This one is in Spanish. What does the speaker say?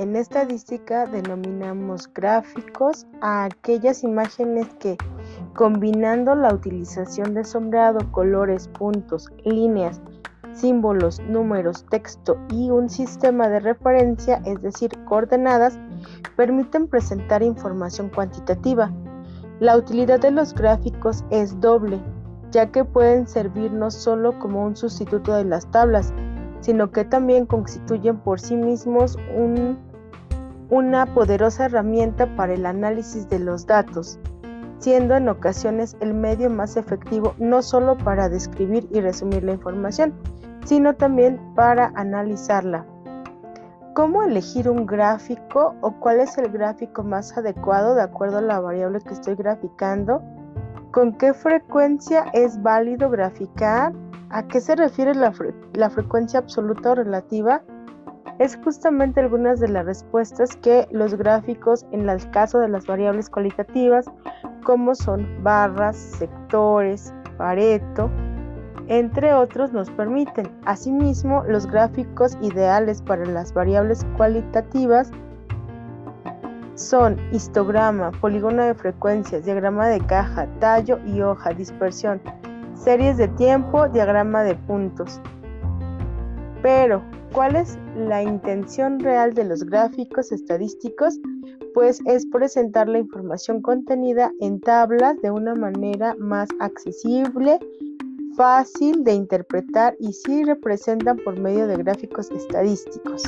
En estadística denominamos gráficos a aquellas imágenes que, combinando la utilización de sombreado, colores, puntos, líneas, símbolos, números, texto y un sistema de referencia, es decir, coordenadas, permiten presentar información cuantitativa. La utilidad de los gráficos es doble, ya que pueden servir no solo como un sustituto de las tablas, sino que también constituyen por sí mismos una poderosa herramienta para el análisis de los datos, siendo en ocasiones el medio más efectivo no solo para describir y resumir la información, sino también para analizarla. ¿Cómo elegir un gráfico o cuál es el gráfico más adecuado de acuerdo a la variable que estoy graficando? ¿Con qué frecuencia es válido graficar? ¿A qué se refiere la, frecuencia absoluta o relativa? Es justamente algunas de las respuestas que los gráficos en el caso de las variables cualitativas, como son barras, sectores, pareto, entre otros, nos permiten. Asimismo, los gráficos ideales para las variables cualitativas son histograma, polígono de frecuencias, diagrama de caja, tallo y hoja, dispersión, series de tiempo, diagrama de puntos. Pero, ¿cuál es la intención real de los gráficos estadísticos? Pues es presentar la información contenida en tablas de una manera más accesible fácil de interpretar y sí representan por medio de gráficos estadísticos.